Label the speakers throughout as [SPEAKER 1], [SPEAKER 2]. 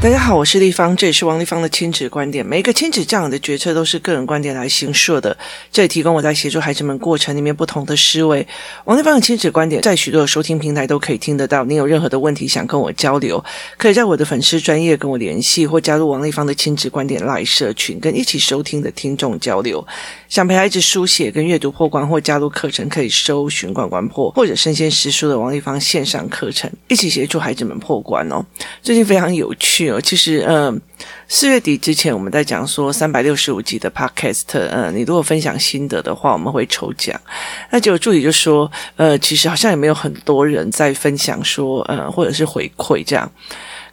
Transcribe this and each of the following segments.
[SPEAKER 1] 大家好，我是丽芳，这也是王丽芳的亲子观点。每一个亲子这样的决策都是个人观点来形设的，这里提供我在协助孩子们过程里面不同的思维。王丽芳的亲子观点在许多的收听平台都可以听得到。你有任何的问题想跟我交流，可以在我的粉丝专业跟我联系，或加入王丽芳的亲子观点来社群，跟一起收听的听众交流。想陪孩子书写跟阅读破关，或加入课程，可以搜寻“关关破”或者“身先实书”的王丽芳线上课程，一起协助孩子们破关哦。最近非常有趣。有其实，嗯，四月底之前我们在讲说三百六十五集的 Podcast，嗯，你如果分享心得的话，我们会抽奖。那结果助理就说，呃，其实好像也没有很多人在分享说，呃，或者是回馈这样。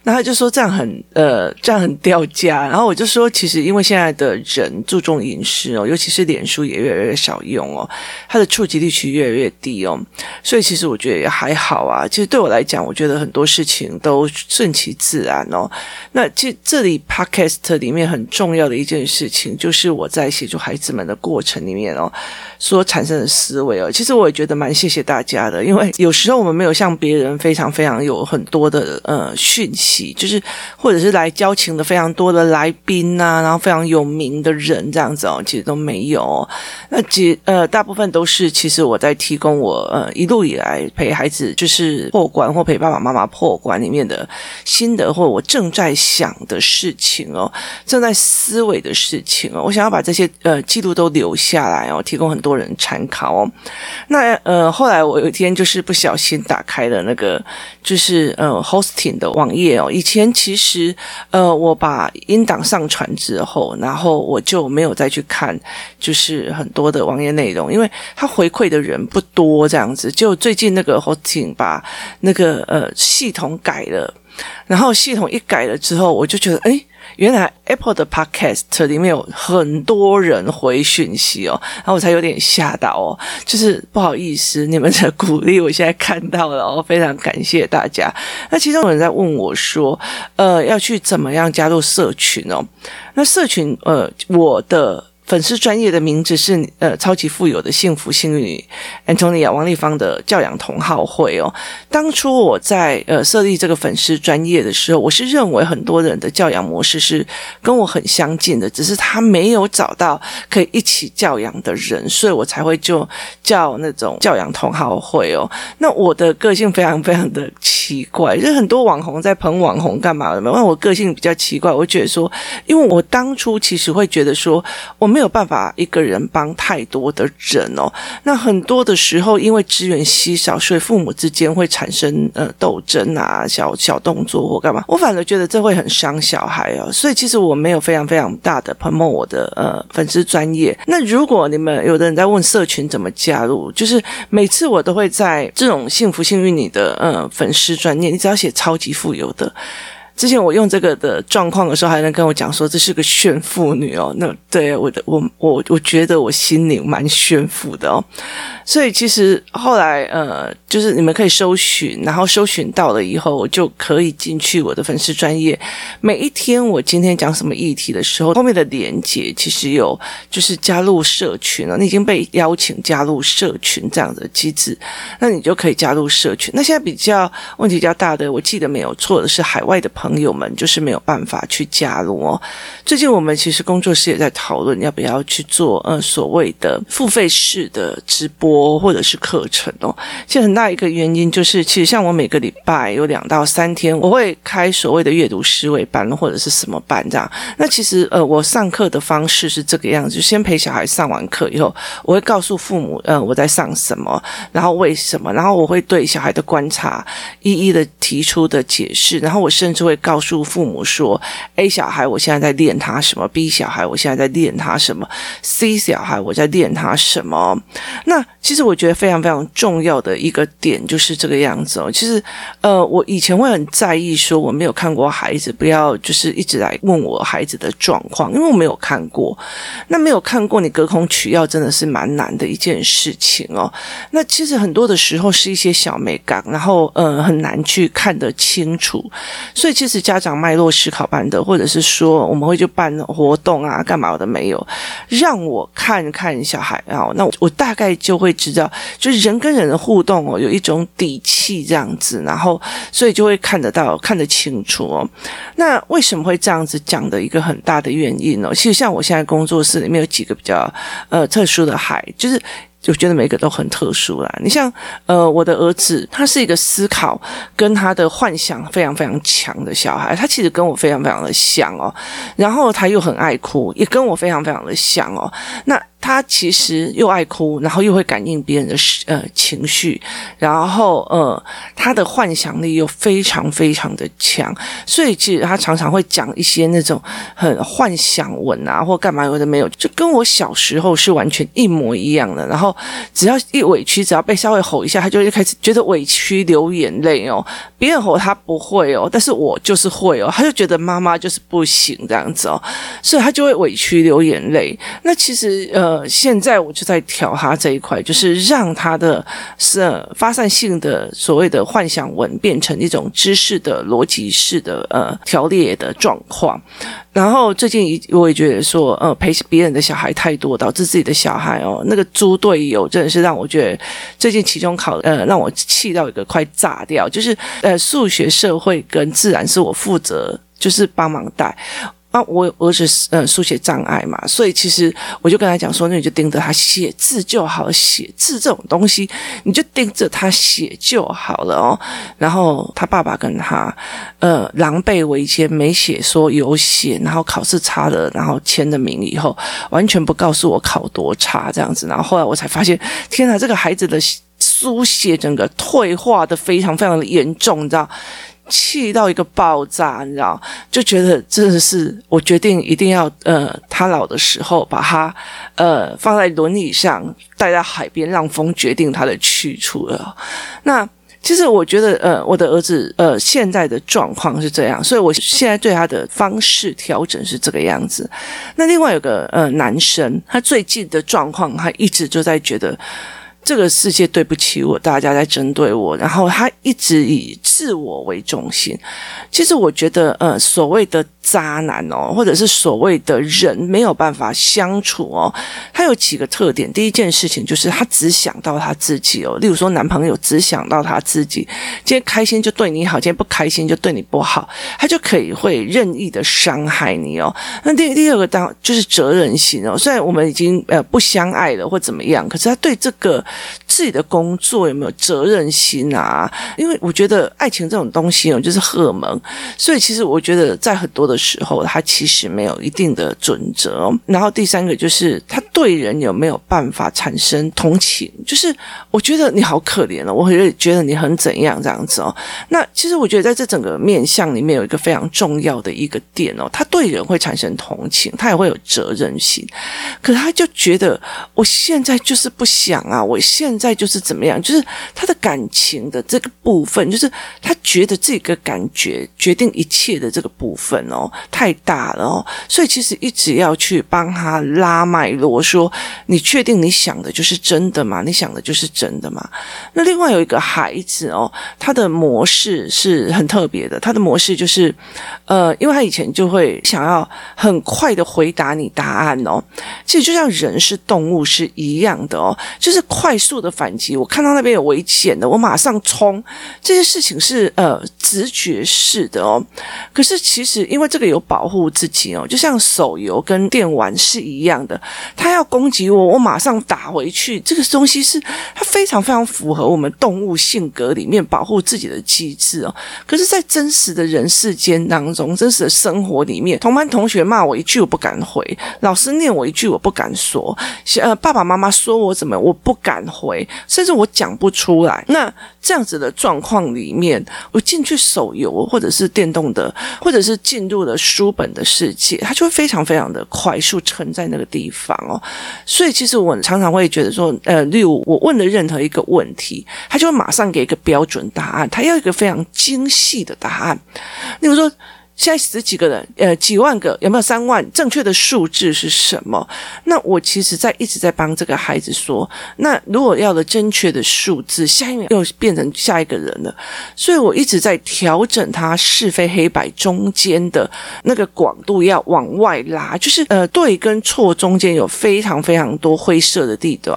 [SPEAKER 1] 那他就说这样很呃，这样很掉价。然后我就说，其实因为现在的人注重隐私哦，尤其是脸书也越来越少用哦，它的触及率其实越来越低哦。所以其实我觉得也还好啊。其实对我来讲，我觉得很多事情都顺其自然哦。那其实这里 Podcast 里面很重要的一件事情，就是我在协助孩子们的过程里面哦，所产生的思维哦。其实我也觉得蛮谢谢大家的，因为有时候我们没有像别人非常非常有很多的呃讯息。就是，或者是来交情的非常多的来宾啊，然后非常有名的人这样子哦，其实都没有。那其呃，大部分都是其实我在提供我呃一路以来陪孩子就是破关或陪爸爸妈妈破关里面的心得，或我正在想的事情哦，正在思维的事情哦，我想要把这些呃记录都留下来哦，提供很多人参考哦。那呃，后来我有一天就是不小心打开了那个就是呃 hosting 的网页哦。以前其实，呃，我把音档上传之后，然后我就没有再去看，就是很多的网页内容，因为他回馈的人不多，这样子。就最近那个 hosting 把那个呃系统改了，然后系统一改了之后，我就觉得，哎。原来 Apple 的 Podcast 里面有很多人回讯息哦，然后我才有点吓到哦，就是不好意思，你们的鼓励我现在看到了哦，非常感谢大家。那其中有人在问我说，呃，要去怎么样加入社群哦？那社群，呃，我的。粉丝专业的名字是呃超级富有的幸福幸运 Antonia 王丽芳的教养同好会哦。当初我在呃设立这个粉丝专业的时候，我是认为很多人的教养模式是跟我很相近的，只是他没有找到可以一起教养的人，所以我才会就叫那种教养同好会哦。那我的个性非常非常的奇怪，就是很多网红在捧网红干嘛的嘛？因为我个性比较奇怪，我觉得说，因为我当初其实会觉得说，我。没有办法一个人帮太多的人哦，那很多的时候因为资源稀少，所以父母之间会产生呃斗争啊，小小动作或干嘛，我反而觉得这会很伤小孩哦，所以其实我没有非常非常大的捧我的呃粉丝专业。那如果你们有的人在问社群怎么加入，就是每次我都会在这种幸福幸运你的呃粉丝专业，你只要写超级富有的。之前我用这个的状况的时候，还能跟我讲说这是个炫富女哦。那对我的我我我觉得我心里蛮炫富的哦。所以其实后来呃，就是你们可以搜寻，然后搜寻到了以后，我就可以进去我的粉丝专业。每一天我今天讲什么议题的时候，后面的连接其实有就是加入社群了。你已经被邀请加入社群这样的机制，那你就可以加入社群。那现在比较问题比较大的，我记得没有错的是海外的朋友。朋友们就是没有办法去加入哦。最近我们其实工作室也在讨论要不要去做呃所谓的付费式的直播或者是课程哦。其实很大一个原因就是，其实像我每个礼拜有两到三天，我会开所谓的阅读思维班或者是什么班这样。那其实呃我上课的方式是这个样子，先陪小孩上完课以后，我会告诉父母呃我在上什么，然后为什么，然后我会对小孩的观察一一的提出的解释，然后我甚至会。告诉父母说：“A 小孩，我现在在练他什么；B 小孩，我现在在练他什么；C 小孩，我在练他什么。”那其实我觉得非常非常重要的一个点就是这个样子哦。其实，呃，我以前会很在意说我没有看过孩子，不要就是一直来问我孩子的状况，因为我没有看过。那没有看过，你隔空取药真的是蛮难的一件事情哦。那其实很多的时候是一些小美感，然后呃很难去看得清楚，所以其。是家长脉络思考班的，或者是说我们会去办活动啊，干嘛的没有，让我看看小孩啊，那我，我大概就会知道，就是人跟人的互动哦，有一种底气这样子，然后所以就会看得到，看得清楚哦。那为什么会这样子讲的一个很大的原因呢？其实像我现在工作室里面有几个比较呃特殊的孩，就是。就觉得每个都很特殊啦。你像呃，我的儿子，他是一个思考跟他的幻想非常非常强的小孩，他其实跟我非常非常的像哦。然后他又很爱哭，也跟我非常非常的像哦。那。他其实又爱哭，然后又会感应别人的呃情绪，然后呃，他的幻想力又非常非常的强，所以其实他常常会讲一些那种很幻想文啊，或干嘛有的没有，就跟我小时候是完全一模一样的。然后只要一委屈，只要被稍微吼一下，他就会开始觉得委屈流眼泪哦。别人吼他不会哦，但是我就是会哦，他就觉得妈妈就是不行这样子哦，所以他就会委屈流眼泪。那其实呃。呃，现在我就在调他这一块，就是让他的是发散性的所谓的幻想文变成一种知识的逻辑式的呃条列的状况。然后最近我也觉得说，呃，陪别人的小孩太多，导致自己的小孩哦，那个猪队友真的是让我觉得最近期中考呃让我气到一个快炸掉。就是呃数学、社会跟自然是我负责，就是帮忙带。啊，我儿子呃书写障碍嘛，所以其实我就跟他讲说，那你就盯着他写字就好，写字这种东西你就盯着他写就好了哦。然后他爸爸跟他呃狼狈为奸，没写说有写，然后考试差了，然后签了名以后，完全不告诉我考多差这样子。然后后来我才发现，天哪，这个孩子的书写整个退化的非常非常的严重，你知道。气到一个爆炸，你知道，就觉得真的是我决定一定要呃，他老的时候把他呃放在轮椅上带到海边，让风决定他的去处了。那其实我觉得呃，我的儿子呃现在的状况是这样，所以我现在对他的方式调整是这个样子。那另外有个呃男生，他最近的状况，他一直就在觉得。这个世界对不起我，大家在针对我，然后他一直以自我为中心。其实我觉得，呃，所谓的渣男哦，或者是所谓的人没有办法相处哦，他有几个特点。第一件事情就是他只想到他自己哦，例如说男朋友只想到他自己，今天开心就对你好，今天不开心就对你不好，他就可以会任意的伤害你哦。那第第二个当就是责任心哦，虽然我们已经呃不相爱了或怎么样，可是他对这个。自己的工作有没有责任心啊？因为我觉得爱情这种东西哦，就是荷尔蒙，所以其实我觉得在很多的时候，他其实没有一定的准则。然后第三个就是他对人有没有办法产生同情？就是我觉得你好可怜了，我会觉得你很怎样这样子哦。那其实我觉得在这整个面相里面有一个非常重要的一个点哦，他对人会产生同情，他也会有责任心，可他就觉得我现在就是不想啊，我。现在就是怎么样？就是他的感情的这个部分，就是他觉得这个感觉决定一切的这个部分哦，太大了哦，所以其实一直要去帮他拉脉络，说你确定你想的就是真的吗？你想的就是真的吗？那另外有一个孩子哦，他的模式是很特别的，他的模式就是呃，因为他以前就会想要很快的回答你答案哦，其实就像人是动物是一样的哦，就是快。快速的反击，我看到那边有危险的，我马上冲。这些事情是呃直觉式的哦。可是其实因为这个有保护自己哦，就像手游跟电玩是一样的，他要攻击我，我马上打回去。这个东西是它非常非常符合我们动物性格里面保护自己的机制哦。可是，在真实的人世间当中，真实的生活里面，同班同学骂我一句我不敢回，老师念我一句我不敢说，呃，爸爸妈妈说我怎么我不敢。回，甚至我讲不出来。那这样子的状况里面，我进去手游或者是电动的，或者是进入了书本的世界，它就会非常非常的快速沉在那个地方哦。所以其实我常常会觉得说，呃，例如我问的任何一个问题，他就会马上给一个标准答案，他要一个非常精细的答案。例如说。现在十几个人，呃，几万个，有没有三万？正确的数字是什么？那我其实在一直在帮这个孩子说，那如果要的正确的数字，下一秒又变成下一个人了，所以我一直在调整他是非黑白中间的那个广度要往外拉，就是呃对跟错中间有非常非常多灰色的地段，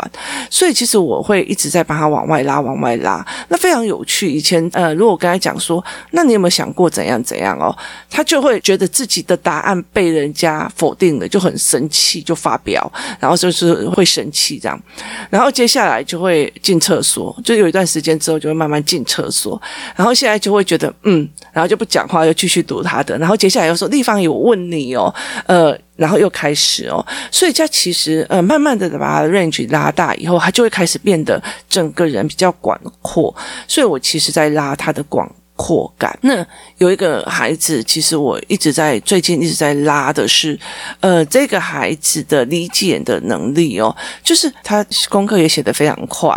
[SPEAKER 1] 所以其实我会一直在帮他往外拉，往外拉，那非常有趣。以前呃，如果我跟他讲说，那你有没有想过怎样怎样哦？他就会觉得自己的答案被人家否定了，就很生气，就发飙，然后就是会生气这样，然后接下来就会进厕所，就有一段时间之后就会慢慢进厕所，然后现在就会觉得嗯，然后就不讲话，又继续读他的，然后接下来又说立方有问你哦，呃，然后又开始哦，所以他其实呃，慢慢的把他的 range 拉大以后，他就会开始变得整个人比较广阔，所以我其实在拉他的广。扩感。那有一个孩子，其实我一直在最近一直在拉的是，呃，这个孩子的理解的能力哦，就是他功课也写得非常快，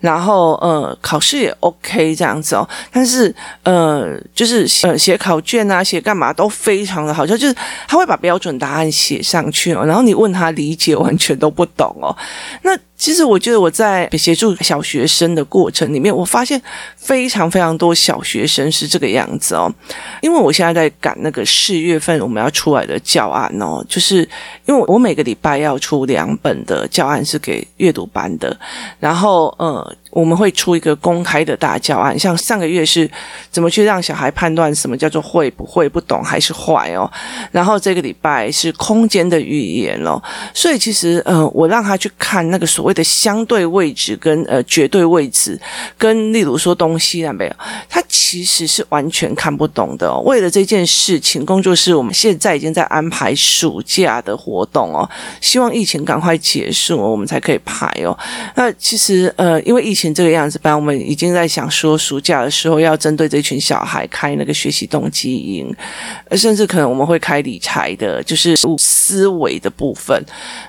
[SPEAKER 1] 然后呃，考试也 OK 这样子哦，但是呃，就是呃，写考卷啊，写干嘛都非常的好，就是他会把标准答案写上去哦，然后你问他理解完全都不懂哦，那。其实我觉得我在协助小学生的过程里面，我发现非常非常多小学生是这个样子哦。因为我现在在赶那个四月份我们要出来的教案哦，就是因为我每个礼拜要出两本的教案是给阅读班的，然后呃。我们会出一个公开的大教案，像上个月是怎么去让小孩判断什么叫做会不会、不懂还是坏哦。然后这个礼拜是空间的语言哦，所以其实呃，我让他去看那个所谓的相对位置跟呃绝对位置，跟例如说东西啊没有，他其实是完全看不懂的哦。为了这件事情，工作室我们现在已经在安排暑假的活动哦，希望疫情赶快结束，我们才可以排哦。那其实呃，因为疫情。这个样子不然，我们已经在想说，暑假的时候要针对这群小孩开那个学习动机营，甚至可能我们会开理财的，就是思维的部分。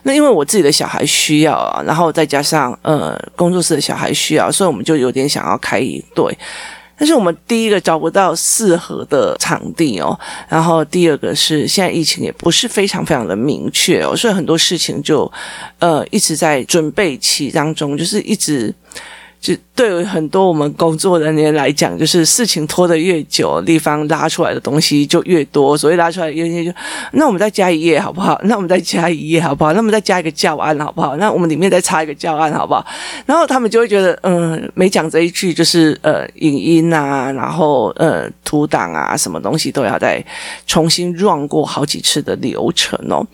[SPEAKER 1] 那因为我自己的小孩需要啊，然后再加上呃工作室的小孩需要，所以我们就有点想要开一对。但是我们第一个找不到适合的场地哦，然后第二个是现在疫情也不是非常非常的明确哦，所以很多事情就呃一直在准备期当中，就是一直。就对于很多我们工作人员来讲，就是事情拖得越久，地方拉出来的东西就越多，所以拉出来越就，那我们再加一页好不好？那我们再加一页好不好？那我们再加一个教案好不好？那我们里面再插一个教案好不好？然后他们就会觉得，嗯，每讲这一句就是呃，影音啊，然后呃，图档啊，什么东西都要再重新 run 过好几次的流程哦。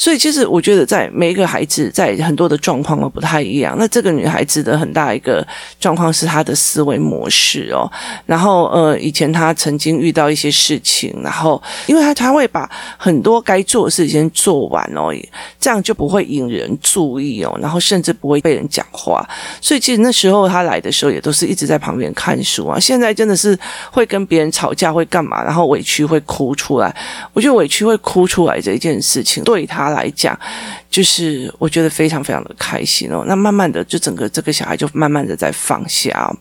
[SPEAKER 1] 所以，其实我觉得，在每一个孩子，在很多的状况都不太一样。那这个女孩子的很大一个状况是她的思维模式哦。然后，呃，以前她曾经遇到一些事情，然后，因为她她会把很多该做的事情做完哦，这样就不会引人注意哦，然后甚至不会被人讲话。所以，其实那时候她来的时候，也都是一直在旁边看书啊。现在真的是会跟别人吵架，会干嘛？然后委屈会哭出来。我觉得委屈会哭出来这一件事情，对她。来讲，就是我觉得非常非常的开心哦。那慢慢的，就整个这个小孩就慢慢的在放下哦。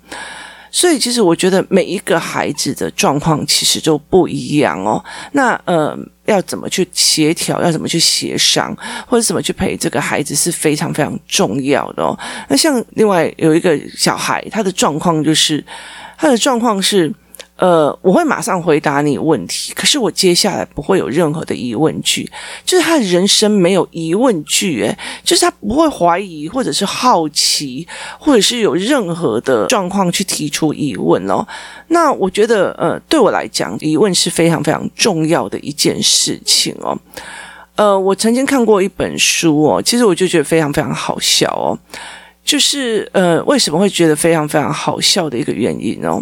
[SPEAKER 1] 所以，其实我觉得每一个孩子的状况其实就不一样哦。那呃，要怎么去协调，要怎么去协商，或者怎么去陪这个孩子是非常非常重要的哦。那像另外有一个小孩，他的状况就是他的状况是。呃，我会马上回答你问题，可是我接下来不会有任何的疑问句，就是他的人生没有疑问句，诶，就是他不会怀疑，或者是好奇，或者是有任何的状况去提出疑问哦。那我觉得，呃，对我来讲，疑问是非常非常重要的一件事情哦。呃，我曾经看过一本书哦，其实我就觉得非常非常好笑哦。就是呃，为什么会觉得非常非常好笑的一个原因哦，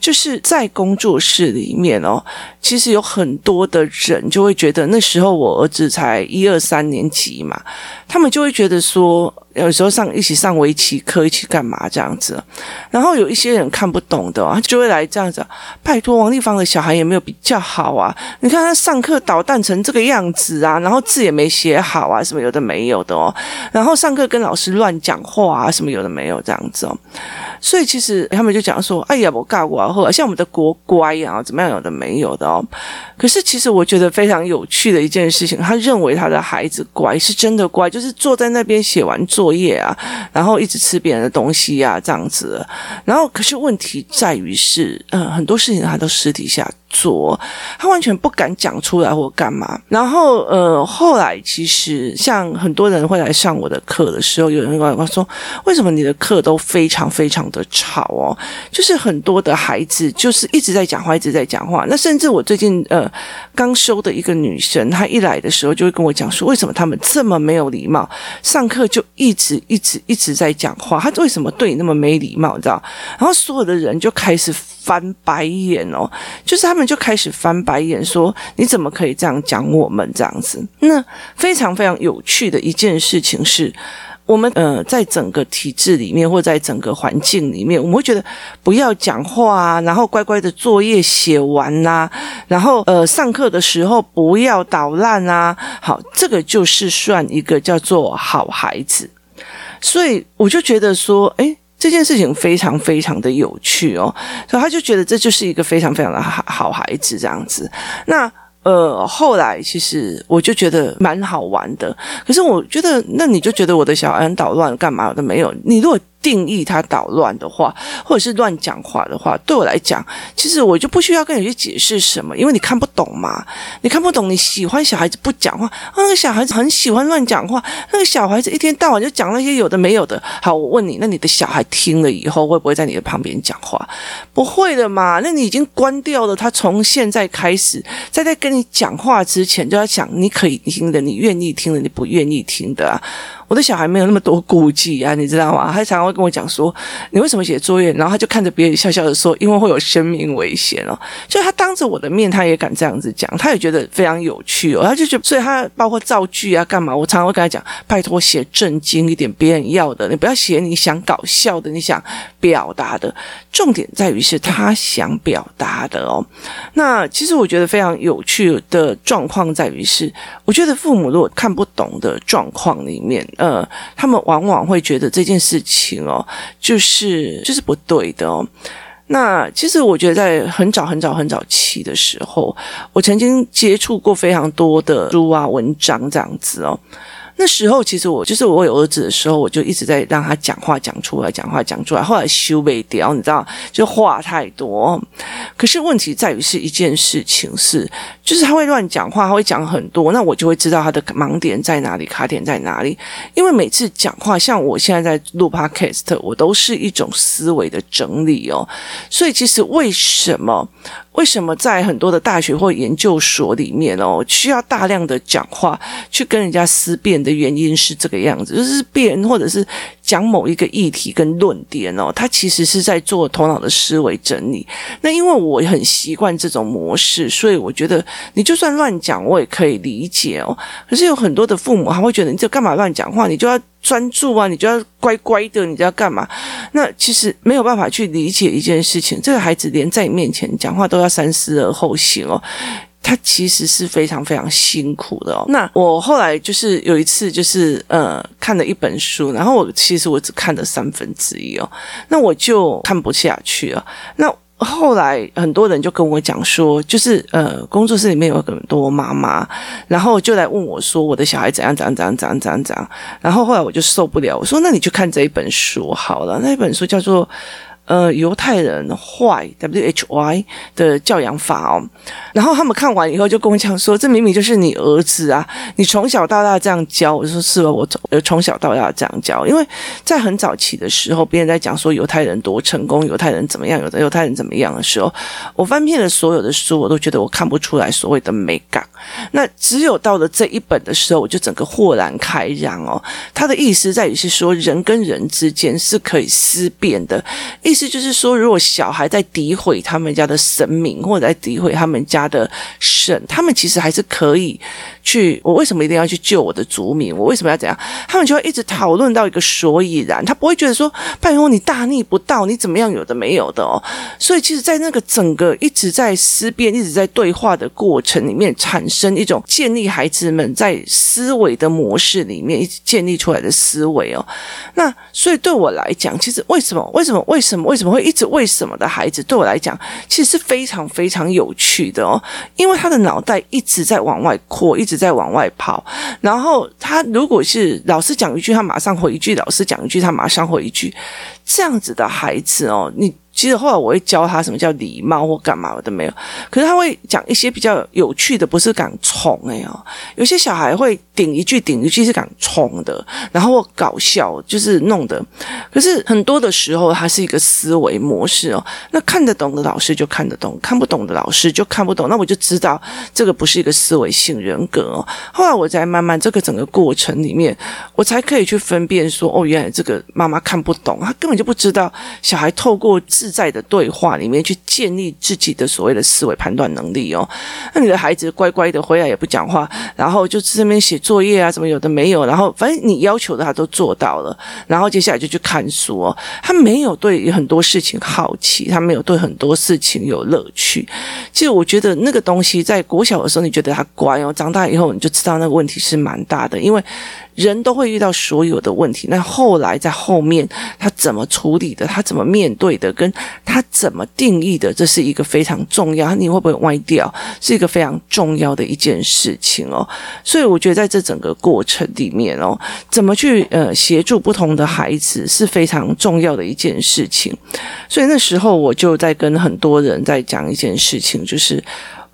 [SPEAKER 1] 就是在工作室里面哦，其实有很多的人就会觉得那时候我儿子才一二三年级嘛，他们就会觉得说。有时候上一起上围棋课，一起干嘛这样子？然后有一些人看不懂的，他就会来这样子。拜托，王立芳的小孩也没有比较好啊！你看他上课捣蛋成这个样子啊，然后字也没写好啊，什么有的没有的哦。然后上课跟老师乱讲话啊，什么有的没有这样子哦。所以其实他们就讲说：“哎呀，我尬过后，像我们的国乖啊，怎么样有的没有的哦。”可是其实我觉得非常有趣的一件事情，他认为他的孩子乖是真的乖，就是坐在那边写完作业啊，然后一直吃别人的东西呀、啊，这样子。然后可是问题在于是，嗯，很多事情他都私底下。做，他完全不敢讲出来或干嘛。然后，呃，后来其实像很多人会来上我的课的时候，有人跟我说：“为什么你的课都非常非常的吵哦？”就是很多的孩子就是一直在讲话，一直在讲话。那甚至我最近呃刚收的一个女生，她一来的时候就会跟我讲说：“为什么他们这么没有礼貌？上课就一直一直一直在讲话，他为什么对你那么没礼貌？你知道？”然后所有的人就开始。翻白眼哦，就是他们就开始翻白眼，说你怎么可以这样讲我们这样子？那非常非常有趣的一件事情是，我们呃在整个体制里面或在整个环境里面，我们会觉得不要讲话啊，然后乖乖的作业写完呐、啊，然后呃上课的时候不要捣乱啊。好，这个就是算一个叫做好孩子。所以我就觉得说，诶。这件事情非常非常的有趣哦，所以他就觉得这就是一个非常非常的好好孩子这样子。那呃，后来其实我就觉得蛮好玩的。可是我觉得，那你就觉得我的小孩很捣乱，干嘛都没有？你如果。定义他捣乱的话，或者是乱讲话的话，对我来讲，其实我就不需要跟你去解释什么，因为你看不懂嘛。你看不懂，你喜欢小孩子不讲话，那个小孩子很喜欢乱讲话，那个小孩子一天到晚就讲那些有的没有的。好，我问你，那你的小孩听了以后会不会在你的旁边讲话？不会的嘛。那你已经关掉了，他从现在开始，在在跟你讲话之前就要讲，你可以听的，你愿意听的，你不愿意听的啊。我的小孩没有那么多顾忌啊，你知道吗？他常会跟我讲说：“你为什么写作业？”然后他就看着别人笑笑的说：“因为会有生命危险哦。”就他当着我的面，他也敢这样子讲，他也觉得非常有趣哦。他就觉得，所以他包括造句啊，干嘛？我常常会跟他讲：“拜托写正经一点，别人要的，你不要写你想搞笑的，你想表达的。重点在于是他想表达的哦。那其实我觉得非常有趣的状况在于是，我觉得父母如果看不懂的状况里面。呃，他们往往会觉得这件事情哦，就是就是不对的哦。那其实我觉得在很早很早很早期的时候，我曾经接触过非常多的书啊文章这样子哦。那时候其实我就是我有儿子的时候，我就一直在让他讲话讲出来，讲话讲出来。后来修不掉，你知道，就话太多。可是问题在于是一件事情是，就是他会乱讲话，他会讲很多，那我就会知道他的盲点在哪里，卡点在哪里。因为每次讲话，像我现在在录 Podcast，我都是一种思维的整理哦。所以其实为什么？为什么在很多的大学或研究所里面哦，需要大量的讲话去跟人家思辨的原因是这个样子，就是辩或者是讲某一个议题跟论点哦，他其实是在做头脑的思维整理。那因为我很习惯这种模式，所以我觉得你就算乱讲，我也可以理解哦。可是有很多的父母还会觉得，你这干嘛乱讲话？你就要。专注啊，你就要乖乖的，你就要干嘛？那其实没有办法去理解一件事情。这个孩子连在你面前讲话都要三思而后行哦，他其实是非常非常辛苦的哦。那我后来就是有一次，就是呃看了一本书，然后我其实我只看了三分之一哦，那我就看不下去了。那后来很多人就跟我讲说，就是呃，工作室里面有很多妈妈，然后就来问我说，我的小孩怎样怎样怎样怎样怎样怎样。然后后来我就受不了，我说那你去看这一本书好了，那一本书叫做。呃，犹太人坏 W H Y 的教养法哦，然后他们看完以后就跟我讲说，这明明就是你儿子啊，你从小到大这样教。我说是吧，我从从小到大这样教，因为在很早期的时候，别人在讲说犹太人多成功，犹太人怎么样，有的犹太人怎么样的时候，我翻遍了所有的书，我都觉得我看不出来所谓的美感。那只有到了这一本的时候，我就整个豁然开朗哦。他的意思在于是说，人跟人之间是可以思辨的。意思就是说，如果小孩在诋毁他们家的神明，或者在诋毁他们家的神，他们其实还是可以去。我为什么一定要去救我的族民？我为什么要怎样？他们就会一直讨论到一个所以然，他不会觉得说，拜托你大逆不道，你怎么样？有的没有的哦。所以，其实，在那个整个一直在思辨、一直在对话的过程里面，产生一种建立孩子们在思维的模式里面一直建立出来的思维哦。那所以对我来讲，其实为什么？为什么？为什么？为什么会一直为什么的孩子对我来讲，其实是非常非常有趣的哦。因为他的脑袋一直在往外扩，一直在往外跑。然后他如果是老师讲一句，他马上回一句；老师讲一句，他马上回一句。这样子的孩子哦，你。其实后来我会教他什么叫礼貌或干嘛我都没有，可是他会讲一些比较有趣的，不是讲宠哎哦，有些小孩会顶一句顶一句是讲宠的，然后搞笑就是弄的，可是很多的时候他是一个思维模式哦，那看得懂的老师就看得懂，看不懂的老师就看不懂，那我就知道这个不是一个思维性人格哦。后来我在慢慢这个整个过程里面，我才可以去分辨说，哦，原来这个妈妈看不懂，她根本就不知道小孩透过自。自在的对话里面去建立自己的所谓的思维判断能力哦。那你的孩子乖乖的回来也不讲话，然后就这边写作业啊，什么有的没有，然后反正你要求的他都做到了，然后接下来就去看书哦。他没有对很多事情好奇，他没有对很多事情有乐趣。其实我觉得那个东西在国小的时候你觉得他乖哦，长大以后你就知道那个问题是蛮大的，因为。人都会遇到所有的问题，那后来在后面他怎么处理的，他怎么面对的，跟他怎么定义的，这是一个非常重要。你会不会歪掉，是一个非常重要的一件事情哦。所以我觉得在这整个过程里面哦，怎么去呃协助不同的孩子是非常重要的一件事情。所以那时候我就在跟很多人在讲一件事情，就是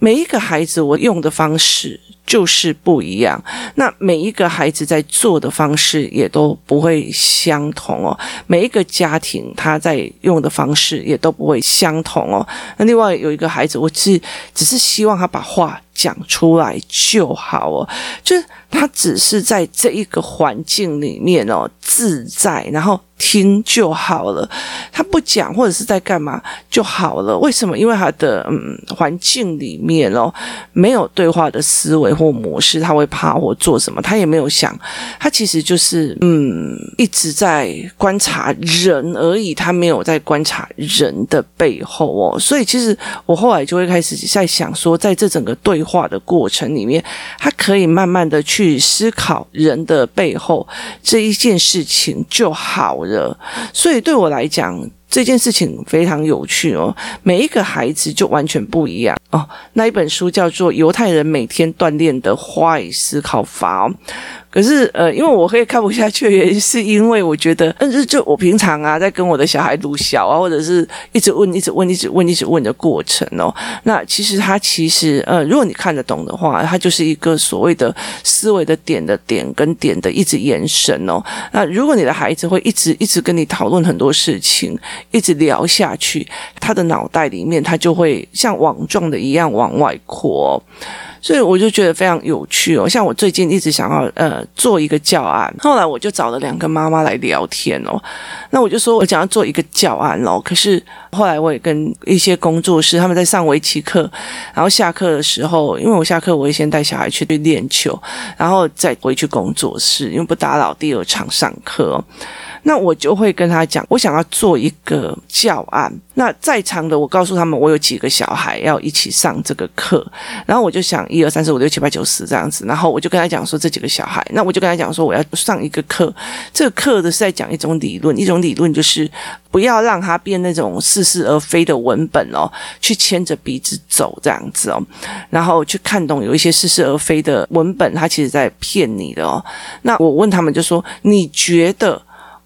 [SPEAKER 1] 每一个孩子我用的方式。就是不一样，那每一个孩子在做的方式也都不会相同哦。每一个家庭他在用的方式也都不会相同哦。那另外有一个孩子，我只只是希望他把话讲出来就好哦，就是他只是在这一个环境里面哦自在，然后。听就好了，他不讲或者是在干嘛就好了。为什么？因为他的嗯环境里面哦没有对话的思维或模式，他会怕或做什么，他也没有想，他其实就是嗯一直在观察人而已，他没有在观察人的背后哦。所以其实我后来就会开始在想说，在这整个对话的过程里面，他可以慢慢的去去思考人的背后这一件事情就好了。所以对我来讲，这件事情非常有趣哦。每一个孩子就完全不一样哦。那一本书叫做《犹太人每天锻炼的花语思考法》哦。可是，呃，因为我会看不下去的原因，是因为我觉得，嗯，就就我平常啊，在跟我的小孩读小啊，或者是一直问、一直问、一直问、一直问的过程哦。那其实他其实，呃，如果你看得懂的话，它就是一个所谓的思维的点的点跟点的一直延伸哦。那如果你的孩子会一直一直跟你讨论很多事情，一直聊下去，他的脑袋里面他就会像网状的一样往外扩。所以我就觉得非常有趣哦，像我最近一直想要呃做一个教案，后来我就找了两个妈妈来聊天哦，那我就说我想要做一个教案哦，可是后来我也跟一些工作室他们在上围棋课，然后下课的时候，因为我下课我会先带小孩去练球，然后再回去工作室，因为不打扰第二场上课。那我就会跟他讲，我想要做一个教案。那在场的，我告诉他们，我有几个小孩要一起上这个课。然后我就想，一二三四五六七八九十这样子。然后我就跟他讲说，这几个小孩，那我就跟他讲说，我要上一个课。这个课的是在讲一种理论，一种理论就是不要让他变那种似是而非的文本哦，去牵着鼻子走这样子哦。然后去看懂有一些似是而非的文本，他其实在骗你的哦。那我问他们就说，你觉得？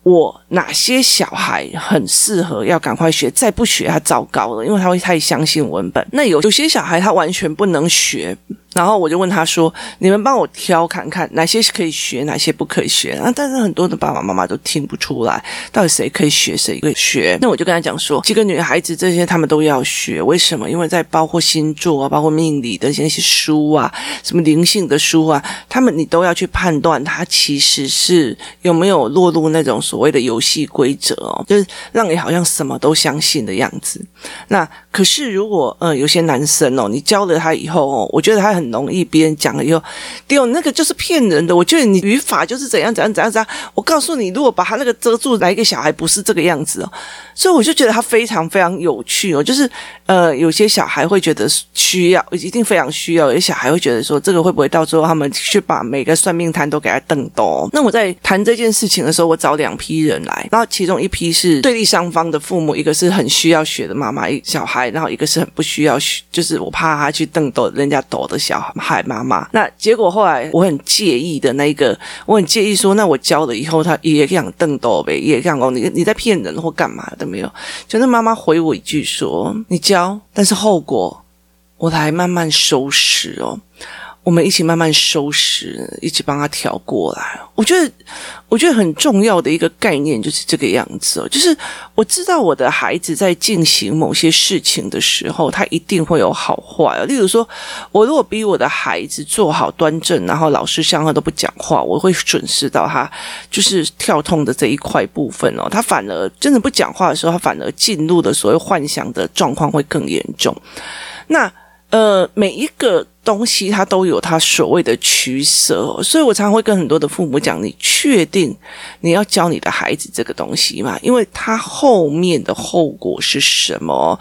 [SPEAKER 1] 我哪些小孩很适合要赶快学，再不学他糟糕了，因为他会太相信文本。那有有些小孩他完全不能学。然后我就问他说：“你们帮我挑看看，哪些是可以学，哪些不可以学啊？”但是很多的爸爸妈妈都听不出来，到底谁可以学，谁可以学。那我就跟他讲说：“几个女孩子这些他们都要学，为什么？因为在包括星座啊，包括命理的那些书啊，什么灵性的书啊，他们你都要去判断，他其实是有没有落入那种所谓的游戏规则哦，就是让你好像什么都相信的样子。那可是如果呃有些男生哦，你教了他以后哦，我觉得他很。容易别人讲了以后，丢那个就是骗人的。我觉得你语法就是怎样怎样怎样怎样。我告诉你，如果把他那个遮住，来一个小孩不是这个样子哦。所以我就觉得他非常非常有趣哦。就是呃，有些小孩会觉得需要，一定非常需要；有些小孩会觉得说，这个会不会到最后他们去把每个算命摊都给他瞪到？那我在谈这件事情的时候，我找两批人来，然后其中一批是对立双方的父母，一个是很需要学的妈妈一小孩，然后一个是很不需要学，就是我怕他去瞪到人家抖的小孩。海妈妈，那结果后来我很介意的那一个，我很介意说，那我教了以后，他也这样瞪豆呗，也这样讲你你在骗人或干嘛都没有。就那妈妈回我一句说：“你教，但是后果我来慢慢收拾哦。”我们一起慢慢收拾，一起帮他调过来。我觉得，我觉得很重要的一个概念就是这个样子哦，就是我知道我的孩子在进行某些事情的时候，他一定会有好坏哦。例如说，我如果逼我的孩子坐好端正，然后老师上课都不讲话，我会损失到他就是跳痛的这一块部分哦。他反而真的不讲话的时候，他反而进入的所谓幻想的状况会更严重。那呃，每一个。东西它都有它所谓的取舍，所以我常常会跟很多的父母讲：你确定你要教你的孩子这个东西吗？因为他后面的后果是什么？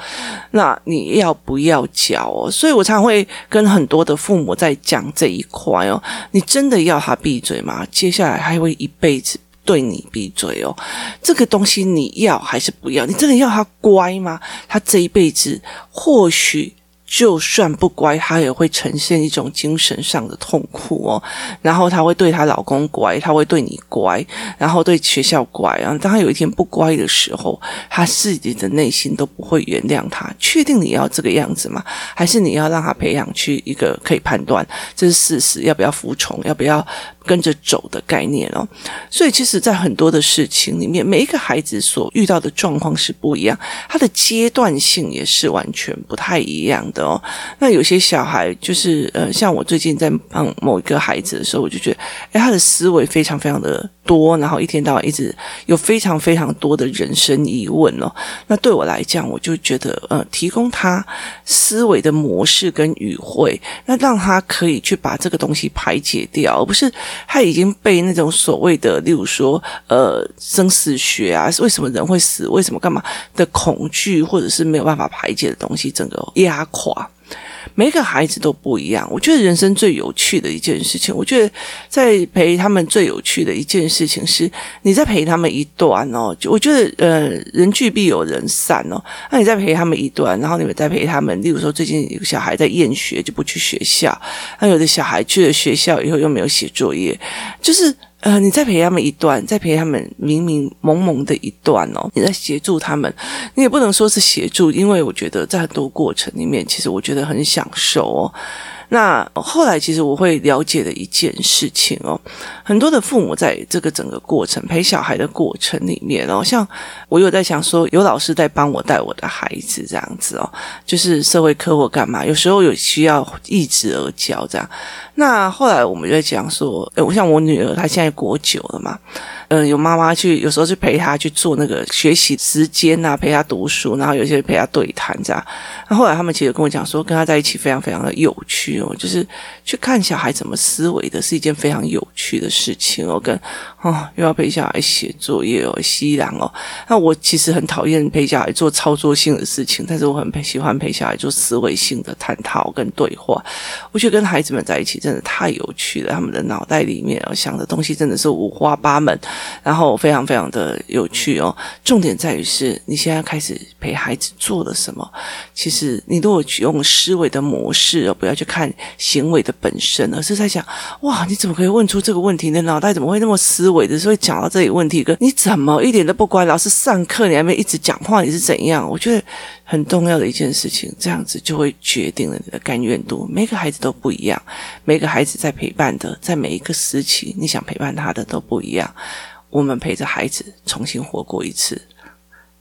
[SPEAKER 1] 那你要不要教？所以我常常会跟很多的父母在讲这一块哦。你真的要他闭嘴吗？接下来还会一辈子对你闭嘴哦。这个东西你要还是不要？你真的要他乖吗？他这一辈子或许。就算不乖，她也会呈现一种精神上的痛苦哦。然后她会对她老公乖，她会对你乖，然后对学校乖。然后当她有一天不乖的时候，她自己的内心都不会原谅她。确定你要这个样子吗？还是你要让她培养去一个可以判断这是事实，要不要服从，要不要？跟着走的概念哦，所以其实，在很多的事情里面，每一个孩子所遇到的状况是不一样，他的阶段性也是完全不太一样的哦。那有些小孩就是呃，像我最近在帮某一个孩子的时候，我就觉得，哎，他的思维非常非常的多，然后一天到晚一直有非常非常多的人生疑问哦。那对我来讲，我就觉得呃，提供他思维的模式跟语汇，那让他可以去把这个东西排解掉，而不是。他已经被那种所谓的，例如说，呃，生死学啊，为什么人会死，为什么干嘛的恐惧，或者是没有办法排解的东西，整个压垮。每个孩子都不一样。我觉得人生最有趣的一件事情，我觉得在陪他们最有趣的一件事情是，你在陪他们一段哦。我觉得，呃，人聚必有人散哦。那你在陪他们一段，然后你们再陪他们。例如说，最近有个小孩在厌学，就不去学校。那有的小孩去了学校以后又没有写作业，就是。呃，你再陪他们一段，再陪他们明明蒙蒙的一段哦，你在协助他们，你也不能说是协助，因为我觉得在很多过程里面，其实我觉得很享受哦。那后来，其实我会了解的一件事情哦，很多的父母在这个整个过程陪小孩的过程里面哦，像我有在想说，有老师在帮我带我的孩子这样子哦，就是社会科或干嘛，有时候有需要一子而教这样。那后来我们就在讲说，诶，我像我女儿，她现在国九了嘛。嗯，有妈妈去，有时候去陪他去做那个学习时间啊，陪他读书，然后有些陪他对谈这样。那后来他们其实跟我讲说，跟他在一起非常非常的有趣哦，就是去看小孩怎么思维的，是一件非常有趣的事情哦。跟哦，又要陪小孩写作业哦，西兰哦。那我其实很讨厌陪小孩做操作性的事情，但是我很喜欢陪小孩做思维性的探讨跟对话。我觉得跟孩子们在一起真的太有趣了，他们的脑袋里面哦想的东西真的是五花八门。然后非常非常的有趣哦，重点在于是你现在开始陪孩子做了什么。其实你如果用思维的模式哦，不要去看行为的本身，而是在想：哇，你怎么可以问出这个问题？你的脑袋怎么会那么思维的？所以讲到这里问题，哥，你怎么一点都不乖？老师上课你还没一直讲话，你是怎样？我觉得很重要的一件事情，这样子就会决定了你的甘愿度。每个孩子都不一样，每个孩子在陪伴的，在每一个时期，你想陪伴他的都不一样。我们陪着孩子重新活过一次。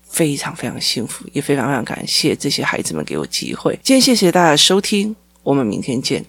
[SPEAKER 1] 非常非常幸福，也非常非常感谢这些孩子们给我机会。今天谢谢大家的收听，我们明天见。